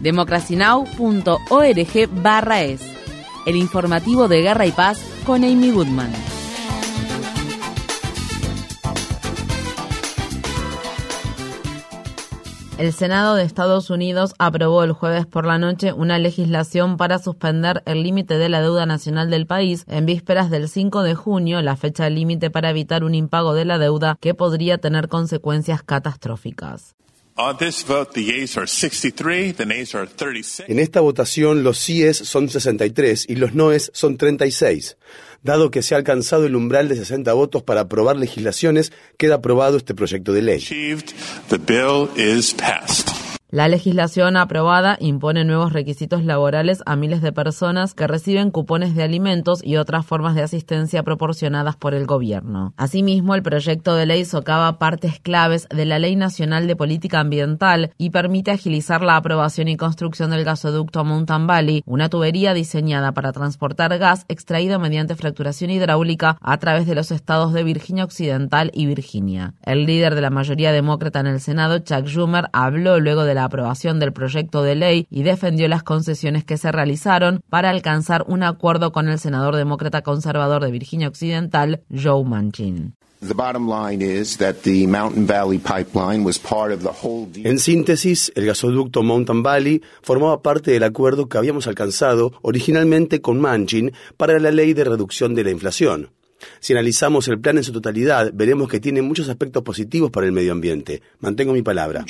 democracynow.org barra es. El informativo de Guerra y Paz con Amy Goodman. El Senado de Estados Unidos aprobó el jueves por la noche una legislación para suspender el límite de la deuda nacional del país en vísperas del 5 de junio, la fecha límite para evitar un impago de la deuda que podría tener consecuencias catastróficas. En esta votación los síes son 63 y los noes son 36. Dado que se ha alcanzado el umbral de 60 votos para aprobar legislaciones, queda aprobado este proyecto de ley. La legislación aprobada impone nuevos requisitos laborales a miles de personas que reciben cupones de alimentos y otras formas de asistencia proporcionadas por el gobierno. Asimismo, el proyecto de ley socava partes claves de la Ley Nacional de Política Ambiental y permite agilizar la aprobación y construcción del gasoducto Mountain Valley, una tubería diseñada para transportar gas extraído mediante fracturación hidráulica a través de los estados de Virginia Occidental y Virginia. El líder de la mayoría demócrata en el Senado, Chuck Schumer, habló luego de la aprobación del proyecto de ley y defendió las concesiones que se realizaron para alcanzar un acuerdo con el senador demócrata conservador de Virginia Occidental, Joe Manchin. En síntesis, el gasoducto Mountain Valley formaba parte del acuerdo que habíamos alcanzado originalmente con Manchin para la ley de reducción de la inflación. Si analizamos el plan en su totalidad, veremos que tiene muchos aspectos positivos para el medio ambiente. Mantengo mi palabra.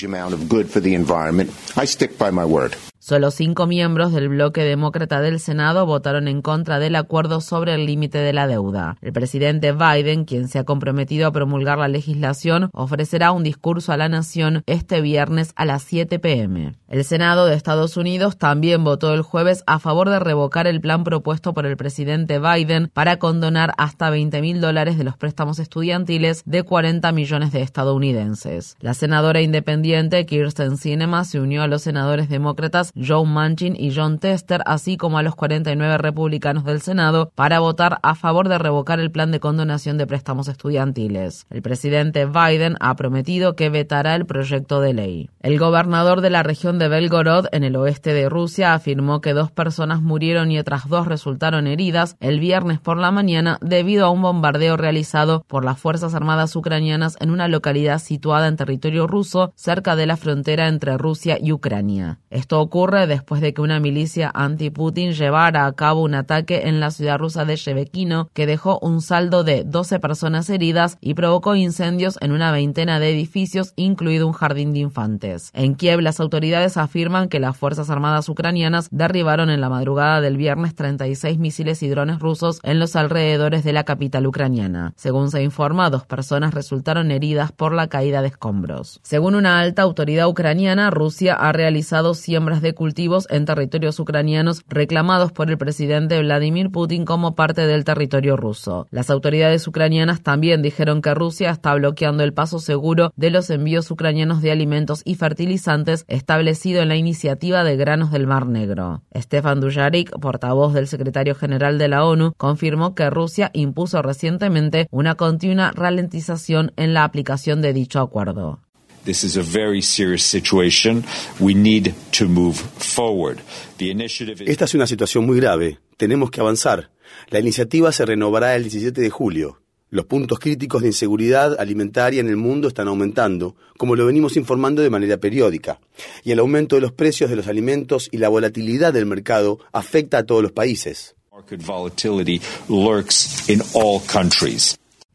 Solo cinco miembros del bloque demócrata del Senado votaron en contra del acuerdo sobre el límite de la deuda. El presidente Biden, quien se ha comprometido a promulgar la legislación, ofrecerá un discurso a la nación este viernes a las 7 pm. El Senado de Estados Unidos también votó el jueves a favor de revocar el plan propuesto por el presidente Biden para condonar hasta 20 mil dólares de los préstamos estudiantiles de 40 millones de estadounidenses. La senadora independiente Kirsten Sinema se unió a los senadores demócratas Joe Manchin y John Tester, así como a los 49 republicanos del Senado, para votar a favor de revocar el plan de condonación de préstamos estudiantiles. El presidente Biden ha prometido que vetará el proyecto de ley. El gobernador de la región de Belgorod, en el oeste de Rusia, afirmó que dos personas murieron y otras dos resultaron heridas el viernes por la mañana debido a un bombardeo realizado por las Fuerzas Armadas ucranianas en una localidad situada en territorio ruso cerca de la frontera entre Rusia y Ucrania. Esto ocurre después de que una milicia anti-Putin llevara a cabo un ataque en la ciudad rusa de Shevekino que dejó un saldo de 12 personas heridas y provocó incendios en una veintena de edificios, incluido un jardín de infantes. En Kiev, las autoridades afirman que las Fuerzas Armadas ucranianas derribaron en la madrugada del viernes 36 misiles y drones rusos en los alrededores de la capital ucraniana. Según se informa, dos personas resultaron heridas por la caída de escombros. Según una alta autoridad ucraniana, Rusia ha realizado siembras de cultivos en territorios ucranianos reclamados por el presidente Vladimir Putin como parte del territorio ruso. Las autoridades ucranianas también dijeron que Rusia está bloqueando el paso seguro de los envíos ucranianos de alimentos y fertilizantes establecido en la iniciativa de granos del Mar Negro. Stefan Dujarric, portavoz del secretario general de la ONU, confirmó que Rusia impuso recientemente una continua ralentización en la aplicación de dicho acuerdo. Esta es una situación muy grave. Tenemos que avanzar. La iniciativa se renovará el 17 de julio. Los puntos críticos de inseguridad alimentaria en el mundo están aumentando, como lo venimos informando de manera periódica, y el aumento de los precios de los alimentos y la volatilidad del mercado afecta a todos los países.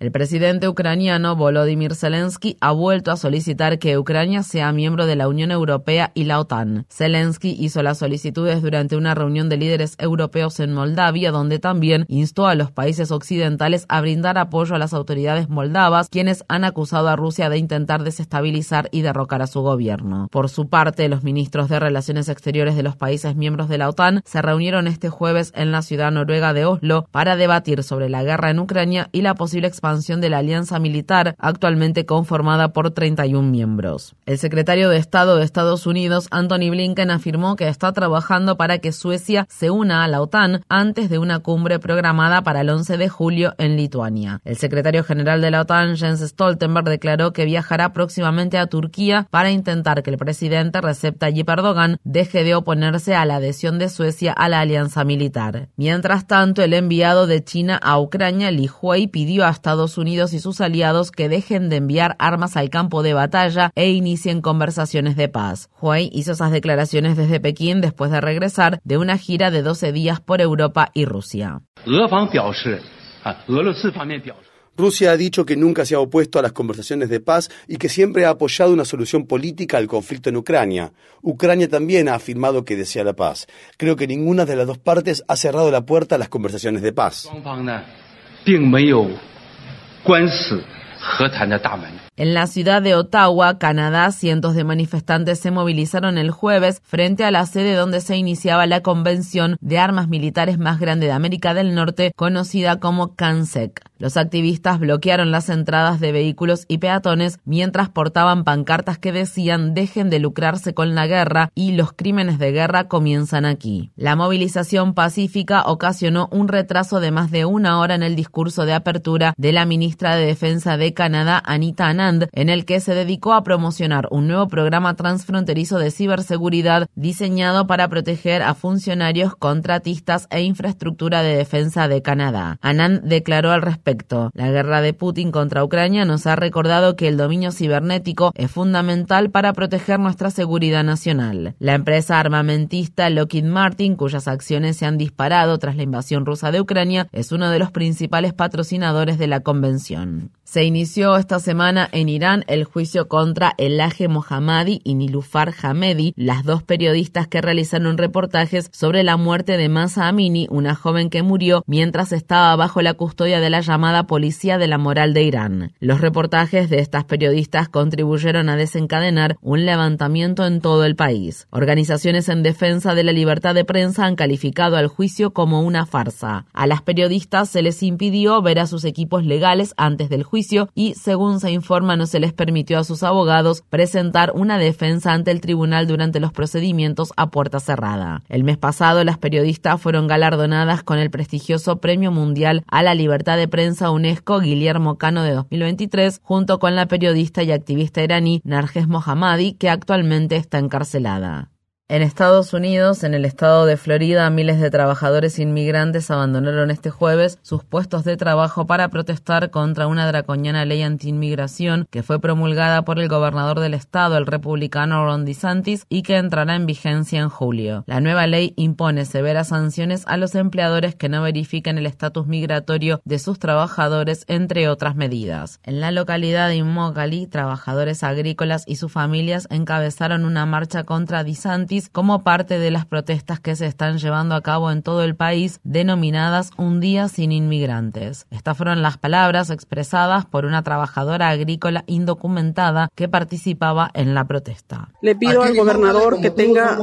El presidente ucraniano Volodymyr Zelensky ha vuelto a solicitar que Ucrania sea miembro de la Unión Europea y la OTAN. Zelensky hizo las solicitudes durante una reunión de líderes europeos en Moldavia, donde también instó a los países occidentales a brindar apoyo a las autoridades moldavas, quienes han acusado a Rusia de intentar desestabilizar y derrocar a su gobierno. Por su parte, los ministros de Relaciones Exteriores de los países miembros de la OTAN se reunieron este jueves en la ciudad noruega de Oslo para debatir sobre la guerra en Ucrania y la posible expansión de la alianza militar actualmente conformada por 31 miembros. El secretario de Estado de Estados Unidos, Anthony Blinken, afirmó que está trabajando para que Suecia se una a la OTAN antes de una cumbre programada para el 11 de julio en Lituania. El secretario general de la OTAN, Jens Stoltenberg, declaró que viajará próximamente a Turquía para intentar que el presidente Recep Tayyip Erdogan deje de oponerse a la adhesión de Suecia a la alianza militar. Mientras tanto, el enviado de China a Ucrania, Li Huey, pidió a Estados Unidos y sus aliados que dejen de enviar armas al campo de batalla e inicien conversaciones de paz. Huey hizo esas declaraciones desde Pekín después de regresar de una gira de 12 días por Europa y Rusia. Rusia ha dicho que nunca se ha opuesto a las conversaciones de paz y que siempre ha apoyado una solución política al conflicto en Ucrania. Ucrania también ha afirmado que desea la paz. Creo que ninguna de las dos partes ha cerrado la puerta a las conversaciones de paz. 关死和谈的大门。En la ciudad de Ottawa, Canadá, cientos de manifestantes se movilizaron el jueves frente a la sede donde se iniciaba la convención de armas militares más grande de América del Norte, conocida como CANSEC. Los activistas bloquearon las entradas de vehículos y peatones mientras portaban pancartas que decían dejen de lucrarse con la guerra y los crímenes de guerra comienzan aquí. La movilización pacífica ocasionó un retraso de más de una hora en el discurso de apertura de la ministra de Defensa de Canadá, Anita Anand, en el que se dedicó a promocionar un nuevo programa transfronterizo de ciberseguridad diseñado para proteger a funcionarios, contratistas e infraestructura de defensa de Canadá. Anand declaró al respecto la guerra de Putin contra Ucrania nos ha recordado que el dominio cibernético es fundamental para proteger nuestra seguridad nacional. La empresa armamentista Lockheed Martin, cuyas acciones se han disparado tras la invasión rusa de Ucrania, es uno de los principales patrocinadores de la convención. Se inició esta semana en Irán el juicio contra Elaje Mohammadi y Nilufar Hamedi, las dos periodistas que realizaron reportajes sobre la muerte de Masa Amini, una joven que murió mientras estaba bajo la custodia de la llamada Policía de la Moral de Irán. Los reportajes de estas periodistas contribuyeron a desencadenar un levantamiento en todo el país. Organizaciones en defensa de la libertad de prensa han calificado al juicio como una farsa. A las periodistas se les impidió ver a sus equipos legales antes del juicio y, según se informa, no se les permitió a sus abogados presentar una defensa ante el tribunal durante los procedimientos a puerta cerrada. El mes pasado, las periodistas fueron galardonadas con el prestigioso Premio Mundial a la Libertad de Prensa UNESCO Guillermo Cano de 2023, junto con la periodista y activista iraní Narges Mohammadi, que actualmente está encarcelada. En Estados Unidos, en el estado de Florida, miles de trabajadores inmigrantes abandonaron este jueves sus puestos de trabajo para protestar contra una draconiana ley antiinmigración que fue promulgada por el gobernador del estado, el republicano Ron DeSantis, y que entrará en vigencia en julio. La nueva ley impone severas sanciones a los empleadores que no verifiquen el estatus migratorio de sus trabajadores, entre otras medidas. En la localidad de Immokalee, trabajadores agrícolas y sus familias encabezaron una marcha contra DeSantis como parte de las protestas que se están llevando a cabo en todo el país denominadas Un Día sin Inmigrantes. Estas fueron las palabras expresadas por una trabajadora agrícola indocumentada que participaba en la protesta. Le pido al gobernador que tenga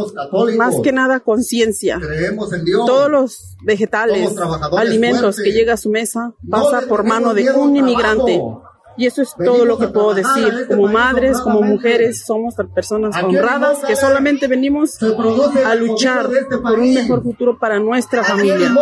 más que nada conciencia. Todos los vegetales, alimentos que llega a su mesa pasa por mano de un inmigrante. Y eso es todo lo que puedo decir. Como madres, como mujeres, somos personas honradas que solamente venimos a luchar por un mejor futuro para nuestra familia.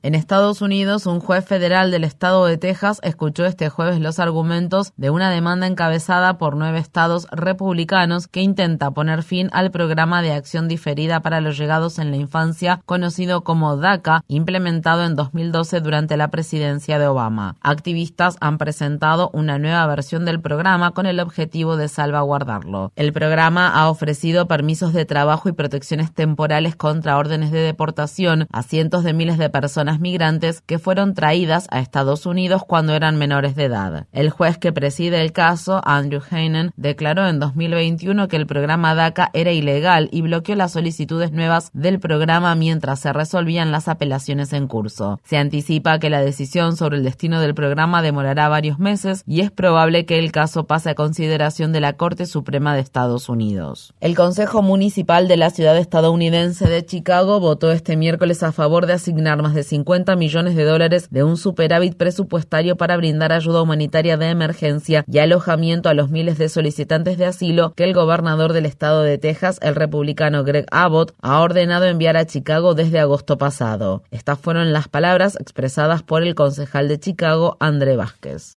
En Estados Unidos, un juez federal del estado de Texas escuchó este jueves los argumentos de una demanda encabezada por nueve estados republicanos que intenta poner fin al programa de acción diferida para los llegados en la infancia conocido como DACA, implementado en 2012 durante la presidencia de Obama. Activistas han presentado una nueva versión del programa con el objetivo de salvaguardarlo. El programa ha ofrecido permisos de trabajo y protecciones temporales contra órdenes de deportación a cientos de miles de personas migrantes que fueron traídas a Estados Unidos cuando eran menores de edad. El juez que preside el caso, Andrew Heinen, declaró en 2021 que el programa DACA era ilegal y bloqueó las solicitudes nuevas del programa mientras se resolvían las apelaciones en curso. Se anticipa que la decisión sobre el destino del programa demorará varios meses y es probable que el caso pase a consideración de la Corte Suprema de Estados Unidos. El Consejo Municipal de la ciudad estadounidense de Chicago votó este miércoles a favor de asignar más de 50 millones de dólares de un superávit presupuestario para brindar ayuda humanitaria de emergencia y alojamiento a los miles de solicitantes de asilo que el gobernador del estado de Texas, el republicano Greg Abbott, ha ordenado enviar a Chicago desde agosto pasado. Estas fueron las palabras expresadas por el concejal de Chicago, André Vázquez.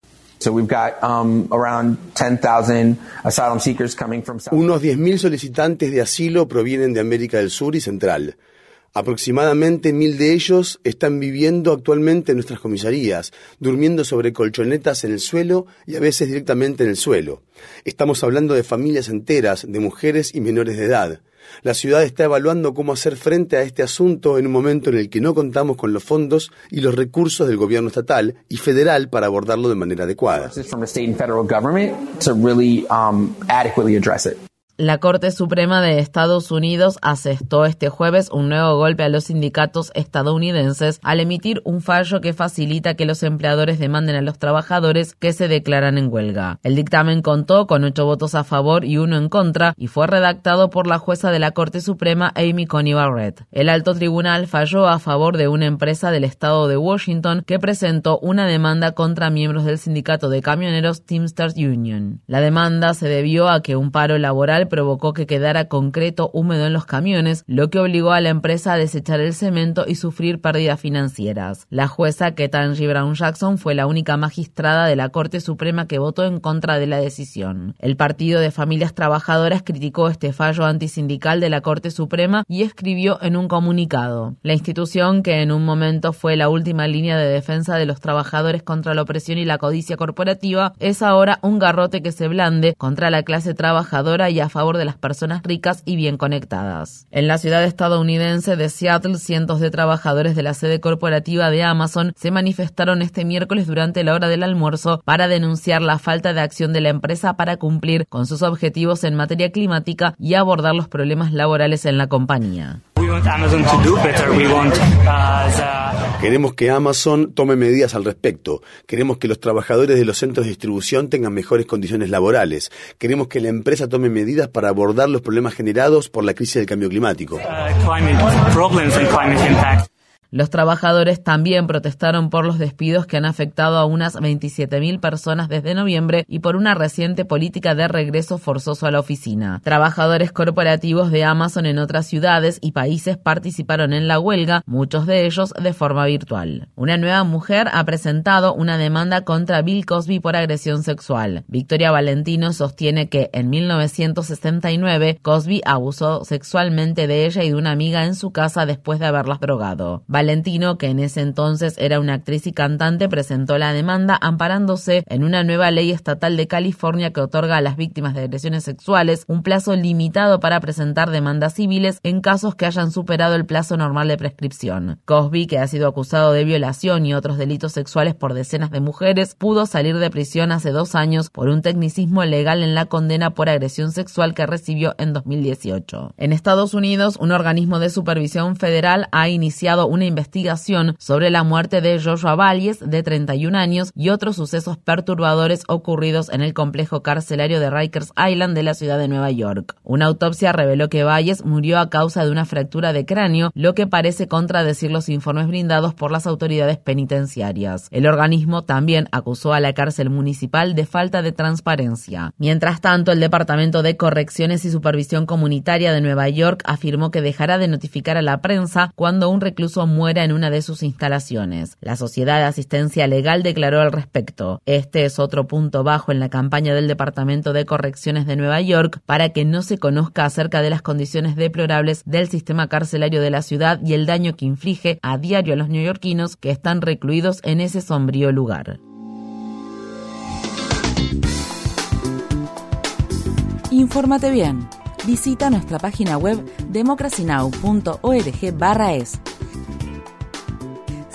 Um, Unos 10.000 solicitantes de asilo provienen de América del Sur y Central. Aproximadamente mil de ellos están viviendo actualmente en nuestras comisarías, durmiendo sobre colchonetas en el suelo y a veces directamente en el suelo. Estamos hablando de familias enteras, de mujeres y menores de edad. La ciudad está evaluando cómo hacer frente a este asunto en un momento en el que no contamos con los fondos y los recursos del gobierno estatal y federal para abordarlo de manera adecuada. La Corte Suprema de Estados Unidos asestó este jueves un nuevo golpe a los sindicatos estadounidenses al emitir un fallo que facilita que los empleadores demanden a los trabajadores que se declaran en huelga. El dictamen contó con ocho votos a favor y uno en contra y fue redactado por la jueza de la Corte Suprema Amy Coney Barrett. El alto tribunal falló a favor de una empresa del estado de Washington que presentó una demanda contra miembros del sindicato de camioneros Teamsters Union. La demanda se debió a que un paro laboral provocó que quedara concreto húmedo en los camiones, lo que obligó a la empresa a desechar el cemento y sufrir pérdidas financieras. La jueza Ketanji Brown Jackson fue la única magistrada de la Corte Suprema que votó en contra de la decisión. El Partido de Familias Trabajadoras criticó este fallo antisindical de la Corte Suprema y escribió en un comunicado. La institución, que en un momento fue la última línea de defensa de los trabajadores contra la opresión y la codicia corporativa, es ahora un garrote que se blande contra la clase trabajadora y a favor de las personas ricas y bien conectadas. En la ciudad estadounidense de Seattle, cientos de trabajadores de la sede corporativa de Amazon se manifestaron este miércoles durante la hora del almuerzo para denunciar la falta de acción de la empresa para cumplir con sus objetivos en materia climática y abordar los problemas laborales en la compañía. Queremos que Amazon tome medidas al respecto. Queremos que los trabajadores de los centros de distribución tengan mejores condiciones laborales. Queremos que la empresa tome medidas para abordar los problemas generados por la crisis del cambio climático. Los trabajadores también protestaron por los despidos que han afectado a unas 27.000 personas desde noviembre y por una reciente política de regreso forzoso a la oficina. Trabajadores corporativos de Amazon en otras ciudades y países participaron en la huelga, muchos de ellos de forma virtual. Una nueva mujer ha presentado una demanda contra Bill Cosby por agresión sexual. Victoria Valentino sostiene que en 1969 Cosby abusó sexualmente de ella y de una amiga en su casa después de haberlas drogado. Valentino, que en ese entonces era una actriz y cantante, presentó la demanda amparándose en una nueva ley estatal de California que otorga a las víctimas de agresiones sexuales un plazo limitado para presentar demandas civiles en casos que hayan superado el plazo normal de prescripción. Cosby, que ha sido acusado de violación y otros delitos sexuales por decenas de mujeres, pudo salir de prisión hace dos años por un tecnicismo legal en la condena por agresión sexual que recibió en 2018. En Estados Unidos, un organismo de supervisión federal ha iniciado una investigación sobre la muerte de Joshua Valles, de 31 años, y otros sucesos perturbadores ocurridos en el complejo carcelario de Rikers Island de la ciudad de Nueva York. Una autopsia reveló que Valles murió a causa de una fractura de cráneo, lo que parece contradecir los informes brindados por las autoridades penitenciarias. El organismo también acusó a la cárcel municipal de falta de transparencia. Mientras tanto, el Departamento de Correcciones y Supervisión Comunitaria de Nueva York afirmó que dejará de notificar a la prensa cuando un recluso muera en una de sus instalaciones. La Sociedad de Asistencia Legal declaró al respecto. Este es otro punto bajo en la campaña del Departamento de Correcciones de Nueva York para que no se conozca acerca de las condiciones deplorables del sistema carcelario de la ciudad y el daño que inflige a diario a los neoyorquinos que están recluidos en ese sombrío lugar. Infórmate bien. Visita nuestra página web democracynow.org/es